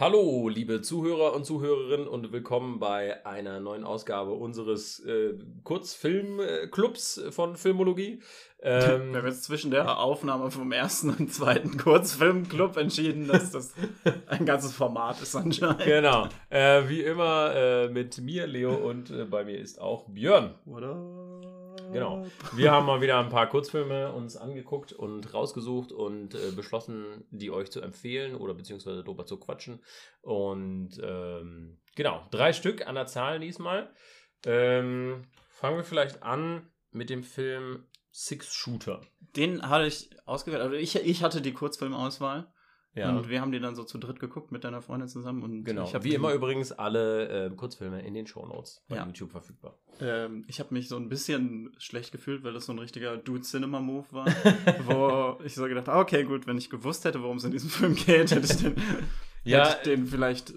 Hallo, liebe Zuhörer und Zuhörerinnen und willkommen bei einer neuen Ausgabe unseres äh, Kurzfilmclubs von Filmologie. Ähm, Wir haben jetzt zwischen der Aufnahme vom ersten und zweiten Kurzfilmclub entschieden, dass das ein ganzes Format ist anscheinend. Genau. Äh, wie immer äh, mit mir, Leo, und äh, bei mir ist auch Björn. Oder? Genau. Wir haben mal wieder ein paar Kurzfilme uns angeguckt und rausgesucht und äh, beschlossen, die euch zu empfehlen oder beziehungsweise drüber zu quatschen. Und ähm, genau, drei Stück an der Zahl diesmal. Ähm, fangen wir vielleicht an mit dem Film Six Shooter. Den hatte ich ausgewählt. Also ich, ich hatte die Kurzfilmauswahl. Ja. Und wir haben die dann so zu dritt geguckt mit deiner Freundin zusammen. Und genau. Wie immer übrigens alle äh, Kurzfilme in den Shownotes bei ja. YouTube verfügbar. Ähm, ich habe mich so ein bisschen schlecht gefühlt, weil das so ein richtiger Dude-Cinema-Move war. wo ich so gedacht habe, okay, gut, wenn ich gewusst hätte, worum es in diesem Film geht, hätte ich den, ja, hätte ich den vielleicht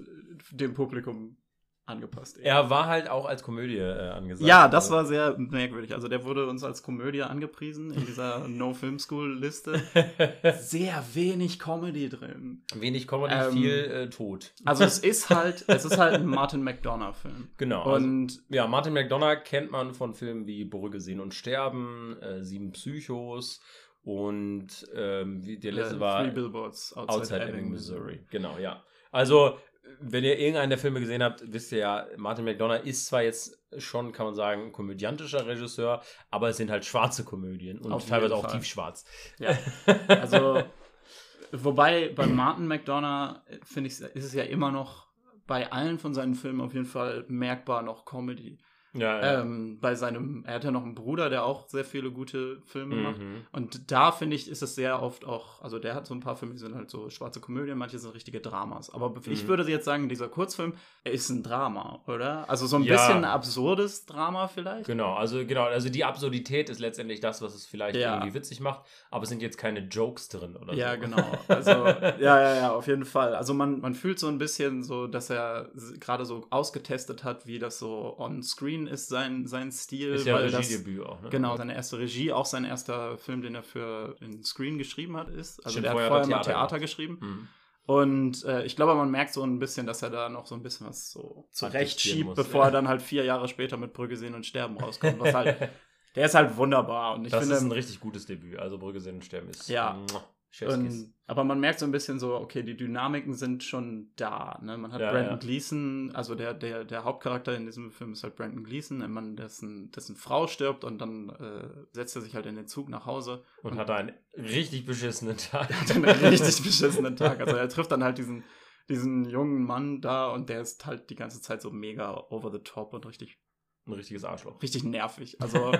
dem Publikum angepasst. Eher. Er war halt auch als Komödie äh, angesagt. Ja, das also. war sehr merkwürdig. Also der wurde uns als Komödie angepriesen in dieser No Film School Liste. sehr wenig Comedy drin. Wenig Comedy, ähm, viel äh, Tod. Also es ist halt, es ist halt ein Martin McDonough Film. Genau. Also, und also, ja, Martin McDonough kennt man von Filmen wie Brügge sehen und sterben, äh, Sieben Psychos. Und ähm, wie der letzte war Three Billboards Outside, Outside Ebbing, Missouri. Genau, ja. Also wenn ihr irgendeinen der Filme gesehen habt, wisst ihr ja, Martin McDonough ist zwar jetzt schon, kann man sagen, komödiantischer Regisseur, aber es sind halt schwarze Komödien und Auf teilweise auch tiefschwarz. Ja. Also, wobei bei Martin McDonough, finde ich, ist es ja immer noch bei allen von seinen Filmen auf jeden Fall merkbar noch Comedy. Ja, ja. Ähm, bei seinem, er hat ja noch einen Bruder, der auch sehr viele gute Filme mhm. macht. Und da finde ich, ist es sehr oft auch, also der hat so ein paar Filme, die sind halt so schwarze Komödien, manche sind richtige Dramas. Aber mhm. ich würde jetzt sagen, dieser Kurzfilm, er ist ein Drama, oder? Also so ein ja. bisschen ein absurdes Drama vielleicht. Genau, also genau, also die Absurdität ist letztendlich das, was es vielleicht irgendwie witzig macht, aber es sind jetzt keine Jokes drin oder ja, so. Ja, genau. Also, ja, ja, ja, auf jeden Fall. Also man, man fühlt so ein bisschen so, dass er gerade so ausgetestet hat, wie das so on Green ist sein, sein Stil. Ist ja weil Regiedebüt das, auch, ne? Genau, seine erste Regie, auch sein erster Film, den er für den Screen geschrieben hat, ist. Also Stimmt, der hat vorher mal Theater, Theater geschrieben. Mhm. Und äh, ich glaube, man merkt so ein bisschen, dass er da noch so ein bisschen was so zurechtschiebt, muss, bevor ja. er dann halt vier Jahre später mit Brügge sehen und sterben rauskommt. Was halt, der ist halt wunderbar. Und ich das finde, ist ein richtig gutes Debüt. Also Brügge sehen und sterben ist. Ja. Und, aber man merkt so ein bisschen so, okay, die Dynamiken sind schon da. Ne? Man hat ja, Brandon ja. Gleason, also der, der, der Hauptcharakter in diesem Film ist halt Brandon Gleason, ein Mann, dessen, dessen Frau stirbt und dann äh, setzt er sich halt in den Zug nach Hause. Und, und hat einen richtig beschissenen Tag. hat einen richtig beschissenen Tag. Also er trifft dann halt diesen, diesen jungen Mann da und der ist halt die ganze Zeit so mega over the top und richtig ein richtiges Arschloch. Richtig nervig. Also,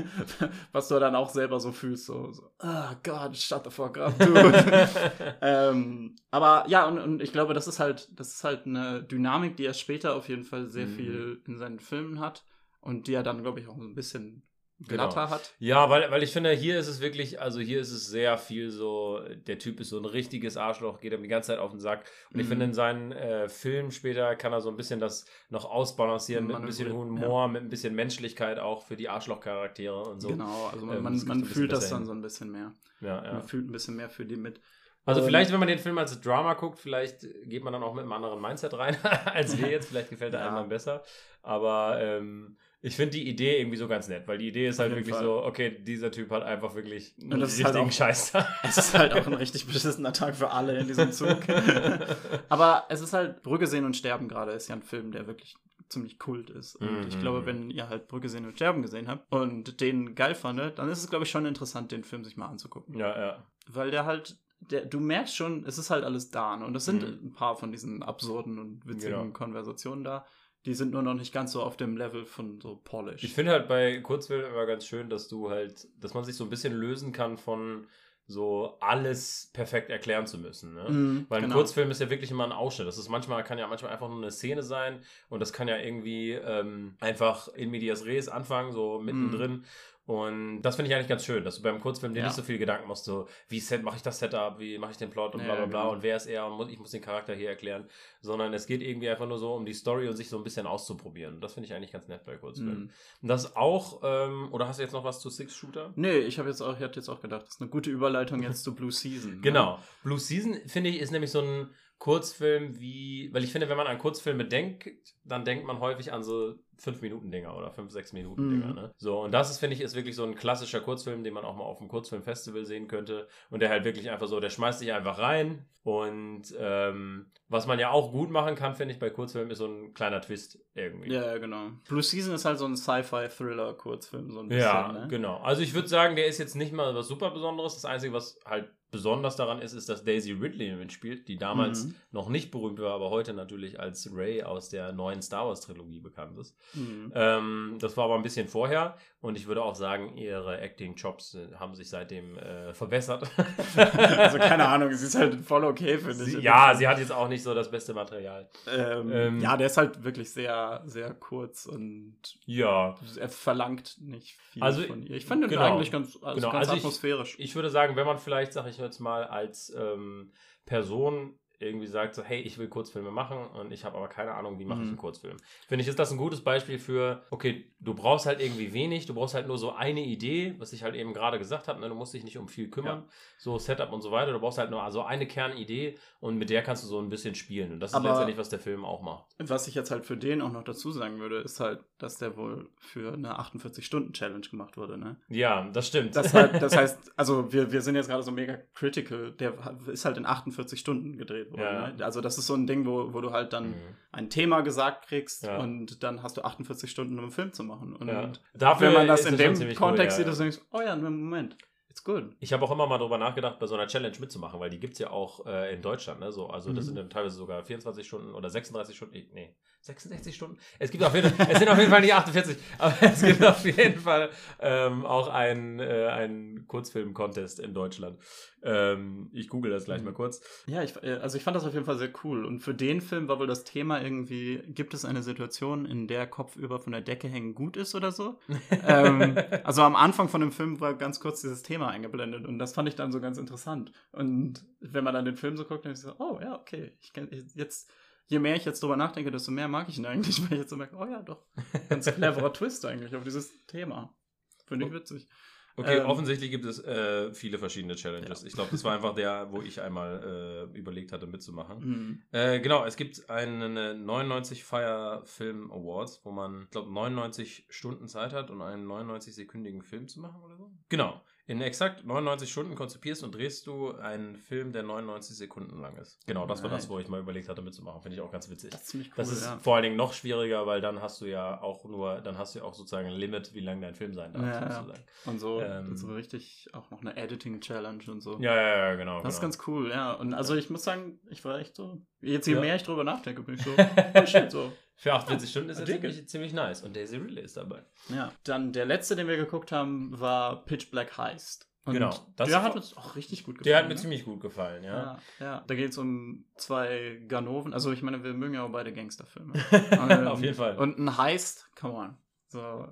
was du dann auch selber so fühlst, so, so oh God, shut the fuck up, dude. ähm, aber ja, und, und ich glaube, das ist halt, das ist halt eine Dynamik, die er später auf jeden Fall sehr mhm. viel in seinen Filmen hat und die er dann, glaube ich, auch ein bisschen glatter genau. hat. Ja, weil, weil ich finde, hier ist es wirklich, also hier ist es sehr viel so, der Typ ist so ein richtiges Arschloch, geht ihm die ganze Zeit auf den Sack. Und mhm. ich finde, in seinen äh, Filmen später kann er so ein bisschen das noch ausbalancieren mit ein bisschen Humor, ja. mit ein bisschen Menschlichkeit auch für die Arschlochcharaktere und so. Genau, also man, ähm, man, man fühlt das dann so ein bisschen mehr. Ja, ja. Man fühlt ein bisschen mehr für die mit. Also vielleicht, wenn man den Film als Drama guckt, vielleicht geht man dann auch mit einem anderen Mindset rein als wir jetzt. Vielleicht gefällt er ja. einem besser. Aber ähm, ich finde die Idee irgendwie so ganz nett, weil die Idee ist halt wirklich Fall. so, okay, dieser Typ hat einfach wirklich einen halt richtigen halt Scheiß Es ist halt auch ein richtig beschissener Tag für alle in diesem Zug. Aber es ist halt, Brügge sehen und sterben gerade ist ja ein Film, der wirklich ziemlich kult ist. Und -hmm. ich glaube, mhm. wenn ihr halt Brücke sehen und sterben gesehen habt und den geil fandet, dann ist es, glaube ich, schon interessant, den Film sich mal anzugucken. Ja, ja. Weil der halt, der, du merkst schon, es ist halt alles da. Ne? Und es sind mm. ein paar von diesen absurden und witzigen genau. Konversationen da. Die sind nur noch nicht ganz so auf dem Level von so Polish. Ich finde halt bei Kurzfilmen immer ganz schön, dass du halt, dass man sich so ein bisschen lösen kann von so alles perfekt erklären zu müssen. Ne? Mm, Weil ein genau. Kurzfilm ist ja wirklich immer ein Ausschnitt. Das ist manchmal, kann ja manchmal einfach nur eine Szene sein und das kann ja irgendwie ähm, einfach in medias res anfangen, so mittendrin. Mm. Und das finde ich eigentlich ganz schön, dass du beim Kurzfilm dir ja. nicht so viel Gedanken machst, so wie mache ich das Setup, wie mache ich den Plot und bla bla bla genau. und wer ist er und ich muss den Charakter hier erklären, sondern es geht irgendwie einfach nur so um die Story und sich so ein bisschen auszuprobieren. Das finde ich eigentlich ganz nett bei Kurzfilmen. Mhm. Und das auch, ähm, oder hast du jetzt noch was zu Six Shooter? Nee, ich habe jetzt auch, ich hatte jetzt auch gedacht, das ist eine gute Überleitung jetzt zu Blue Season. Ne? Genau. Blue Season, finde ich, ist nämlich so ein Kurzfilm wie, weil ich finde, wenn man an Kurzfilme denkt, dann denkt man häufig an so 5-Minuten-Dinger oder 5-6-Minuten-Dinger. Mhm. Ne? So, und das ist, finde ich, ist wirklich so ein klassischer Kurzfilm, den man auch mal auf einem Kurzfilmfestival sehen könnte. Und der halt wirklich einfach so, der schmeißt sich einfach rein. Und ähm, was man ja auch gut machen kann, finde ich, bei Kurzfilmen, ist so ein kleiner Twist irgendwie. Ja, genau. Blue Season ist halt so ein Sci-Fi-Thriller-Kurzfilm, so ein bisschen. Ja, ne? genau. Also ich würde sagen, der ist jetzt nicht mal was super Besonderes. Das Einzige, was halt besonders daran ist, ist, dass Daisy Ridley mitspielt, die damals mhm. noch nicht berühmt war, aber heute natürlich als Ray aus der neuen Star Wars Trilogie bekannt ist. Mhm. Ähm, das war aber ein bisschen vorher und ich würde auch sagen, ihre Acting-Jobs äh, haben sich seitdem äh, verbessert. also keine Ahnung, sie ist halt voll okay, finde ich. Ja, sie hat jetzt auch nicht so das beste Material. Ähm, ähm, ja, der ist halt wirklich sehr, sehr kurz und ja. er verlangt nicht viel also, von ihr. Ich fand den genau, eigentlich ganz, also genau. ganz also atmosphärisch. Ich, ich, würde sagen, wenn man vielleicht, sag ich jetzt mal, als ähm, Person irgendwie sagt, so, hey, ich will Kurzfilme machen und ich habe aber keine Ahnung, wie mache mhm. ich einen Kurzfilm. Finde ich, ist das ein gutes Beispiel für, okay, du brauchst halt irgendwie wenig, du brauchst halt nur so eine Idee, was ich halt eben gerade gesagt habe, ne? du musst dich nicht um viel kümmern, ja. so Setup und so weiter, du brauchst halt nur so eine Kernidee und mit der kannst du so ein bisschen spielen und das aber ist letztendlich, was der Film auch macht. Was ich jetzt halt für den auch noch dazu sagen würde, ist halt, dass der wohl für eine 48-Stunden-Challenge gemacht wurde, ne? Ja, das stimmt. Das, halt, das heißt, also wir, wir sind jetzt gerade so mega critical, der ist halt in 48 Stunden gedreht Ja. Ne? Also das ist so ein Ding, wo, wo du halt dann mhm. ein Thema gesagt kriegst ja. und dann hast du 48 Stunden, um einen Film zu machen. Und ja. Dafür wenn man das in dem Kontext cool, sieht, dann denkst du, oh ja, Moment. It's good. Ich habe auch immer mal darüber nachgedacht, bei so einer Challenge mitzumachen, weil die gibt es ja auch äh, in Deutschland. Ne? So, also, das mhm. sind dann teilweise sogar 24 Stunden oder 36 Stunden. Nee, 66 Stunden? Es gibt auf jeden Fall, es sind auf jeden Fall nicht 48, aber es gibt auf jeden Fall ähm, auch einen, äh, einen Kurzfilm-Contest in Deutschland. Ähm, ich google das gleich mal kurz. Ja, ich, äh, also ich fand das auf jeden Fall sehr cool. Und für den Film war wohl das Thema irgendwie, gibt es eine Situation, in der Kopfüber von der Decke hängen gut ist oder so? ähm, also am Anfang von dem Film war ganz kurz dieses Thema eingeblendet und das fand ich dann so ganz interessant. Und wenn man dann den Film so guckt, dann ist so, oh ja, okay, ich kann jetzt je mehr ich jetzt drüber nachdenke, desto mehr mag ich ihn eigentlich, weil ich jetzt so merke, oh ja, doch, ganz cleverer Twist eigentlich auf dieses Thema. Finde ich witzig. Okay, ähm, offensichtlich gibt es äh, viele verschiedene Challenges. Ja. Ich glaube, das war einfach der, wo ich einmal äh, überlegt hatte, mitzumachen. Mhm. Äh, genau, es gibt einen 99 Fire Film Awards, wo man, ich glaube, 99 Stunden Zeit hat, um einen 99-sekündigen Film zu machen oder so. Genau. In exakt 99 Stunden konzipierst und drehst du einen Film, der 99 Sekunden lang ist. Genau, das war das, wo ich mal überlegt hatte mitzumachen. Finde ich auch ganz witzig. Das ist ziemlich cool. Das ist ja. vor allen Dingen noch schwieriger, weil dann hast du ja auch nur, dann hast du ja auch sozusagen ein Limit, wie lang dein Film sein darf. Ja, sozusagen. Und so, ähm, so richtig auch noch eine Editing-Challenge und so. Ja, ja, ja, genau. Das genau. ist ganz cool, ja. Und also ich muss sagen, ich war echt so. Jetzt je ja. mehr ich drüber nachdenke, bin ich so. oh shit, so. Für 48 Stunden ist das ziemlich, ziemlich nice. Und Daisy Ridley ist dabei. Ja. Dann der letzte, den wir geguckt haben, war Pitch Black Heist. Und genau. der hat uns auch richtig gut gefallen. Der hat mir ne? ziemlich gut gefallen, ja. Ja, ja. da geht es um zwei Ganoven. Also ich meine, wir mögen ja auch beide Gangsterfilme. ähm, Auf jeden Fall. Und ein Heist, come on. So,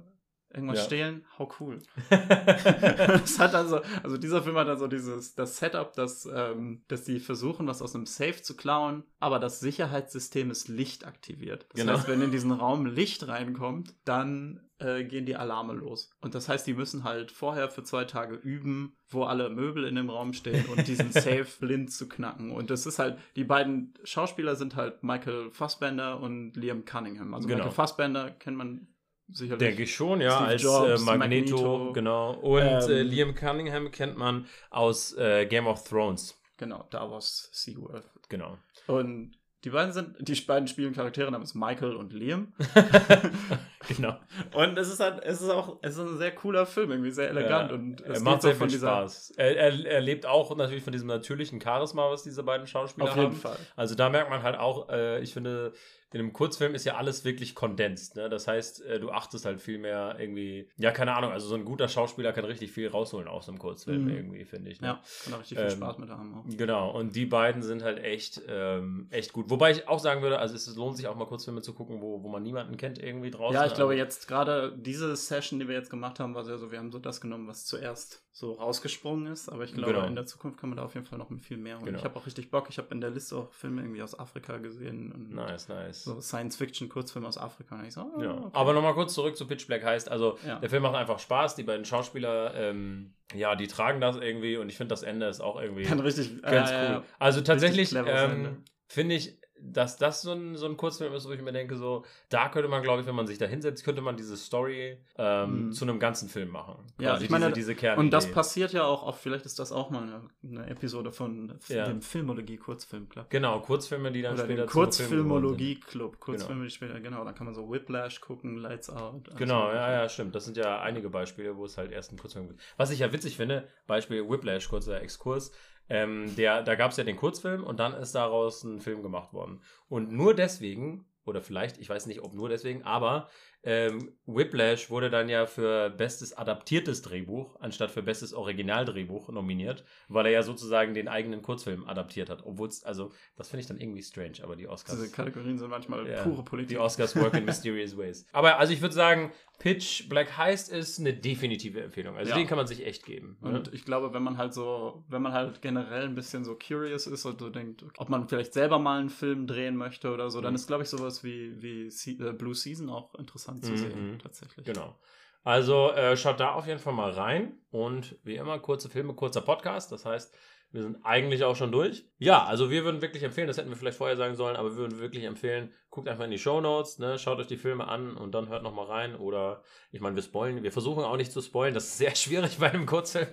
Irgendwas ja. stehlen, how cool. das hat also, also dieser Film hat also dieses, das Setup, dass, ähm, dass sie versuchen, was aus einem Safe zu klauen, aber das Sicherheitssystem ist Licht aktiviert. Das genau. heißt, wenn in diesen Raum Licht reinkommt, dann äh, gehen die Alarme los. Und das heißt, die müssen halt vorher für zwei Tage üben, wo alle Möbel in dem Raum stehen und diesen Safe blind zu knacken. Und das ist halt, die beiden Schauspieler sind halt Michael Fassbender und Liam Cunningham. Also genau. Michael Fassbender kennt man Sicherlich. Denke ich schon, ja, Steve als Jobs, äh, Magneto, Magneto, genau. Und äh, ähm, äh, Liam Cunningham kennt man aus äh, Game of Thrones. Genau, Davos Seaworth. Genau. Und die beiden sind, die beiden spielen Charaktere namens Michael und Liam. genau. Und es ist halt, es ist auch, es ist ein sehr cooler Film, irgendwie sehr elegant ja, und es er macht sehr viel Spaß. Er, er, er, lebt auch natürlich von diesem natürlichen Charisma, was diese beiden Schauspieler haben. Auf jeden. Fall. Also da merkt man halt auch, äh, ich finde, in einem Kurzfilm ist ja alles wirklich kondensiert. Ne? Das heißt, äh, du achtest halt viel mehr irgendwie, ja, keine Ahnung, also so ein guter Schauspieler kann richtig viel rausholen aus einem Kurzfilm mhm. irgendwie, finde ich. Ne? Ja, kann auch richtig ähm, viel Spaß mit haben. Auch. Genau, und die beiden sind halt echt, ähm, echt gut gut. Wobei ich auch sagen würde, also es lohnt sich auch mal Kurzfilme zu gucken, wo, wo man niemanden kennt irgendwie draußen. Ja, ich glaube jetzt gerade diese Session, die wir jetzt gemacht haben, war sehr so, wir haben so das genommen, was zuerst so rausgesprungen ist. Aber ich glaube, genau. in der Zukunft kann man da auf jeden Fall noch viel mehr. Und genau. ich habe auch richtig Bock. Ich habe in der Liste auch Filme irgendwie aus Afrika gesehen. nice, nice. So Science-Fiction-Kurzfilme aus Afrika. Und ich so, oh, ja. Okay. Aber nochmal kurz zurück zu Pitch Black heißt, also ja. der Film macht einfach Spaß. Die beiden Schauspieler, ähm, ja, die tragen das irgendwie und ich finde das Ende ist auch irgendwie Dann richtig, ganz äh, cool. Also tatsächlich ähm, finde ich dass das so ein, so ein Kurzfilm ist, wo ich mir denke, so, da könnte man, glaube ich, wenn man sich da hinsetzt, könnte man diese Story ähm, mhm. zu einem ganzen Film machen. Ja, ich meine, diese, diese Und das passiert ja auch oft, vielleicht ist das auch mal eine, eine Episode von ja. dem Filmologie-Kurzfilm-Club. Genau, Kurzfilme, die dann Oder später Kurzfilmologie-Club, Kurzfilme, genau. die später, genau, dann kann man so Whiplash gucken, Lights Out. Genau, ja, ja, stimmt. Das sind ja einige Beispiele, wo es halt erst einen Kurzfilm gibt. Was ich ja witzig finde, Beispiel Whiplash, kurzer Exkurs, ähm, der, da gab es ja den Kurzfilm und dann ist daraus ein Film gemacht worden. Und nur deswegen, oder vielleicht, ich weiß nicht, ob nur deswegen, aber ähm, Whiplash wurde dann ja für bestes adaptiertes Drehbuch anstatt für bestes Originaldrehbuch nominiert, weil er ja sozusagen den eigenen Kurzfilm adaptiert hat. Obwohl es, also, das finde ich dann irgendwie strange, aber die Oscars. Diese Kategorien sind manchmal ja, pure Politik. Die Oscars work in mysterious ways. Aber also ich würde sagen, Pitch Black Heist ist eine definitive Empfehlung. Also ja. den kann man sich echt geben. Ne? Und ne? ich glaube, wenn man halt so, wenn man halt generell ein bisschen so curious ist und so denkt, ob man vielleicht selber mal einen Film drehen möchte oder so, mhm. dann ist, glaube ich, sowas wie, wie äh, Blue Season auch interessant zu mhm. sehen, tatsächlich. Genau. Also äh, schaut da auf jeden Fall mal rein. Und wie immer, kurze Filme, kurzer Podcast. Das heißt, wir sind eigentlich auch schon durch. Ja, also wir würden wirklich empfehlen, das hätten wir vielleicht vorher sagen sollen, aber wir würden wirklich empfehlen, guckt einfach in die Show Notes, ne, schaut euch die Filme an und dann hört nochmal rein. Oder ich meine, wir spoilen, wir versuchen auch nicht zu spoilen. Das ist sehr schwierig bei einem Kurzfilm.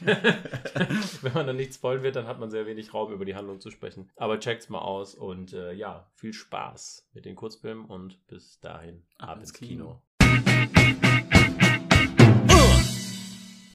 Wenn man dann nicht spoilen wird, dann hat man sehr wenig Raum, über die Handlung zu sprechen. Aber checkt's mal aus und äh, ja, viel Spaß mit den Kurzfilmen und bis dahin ab, ab ins Kino. Kino.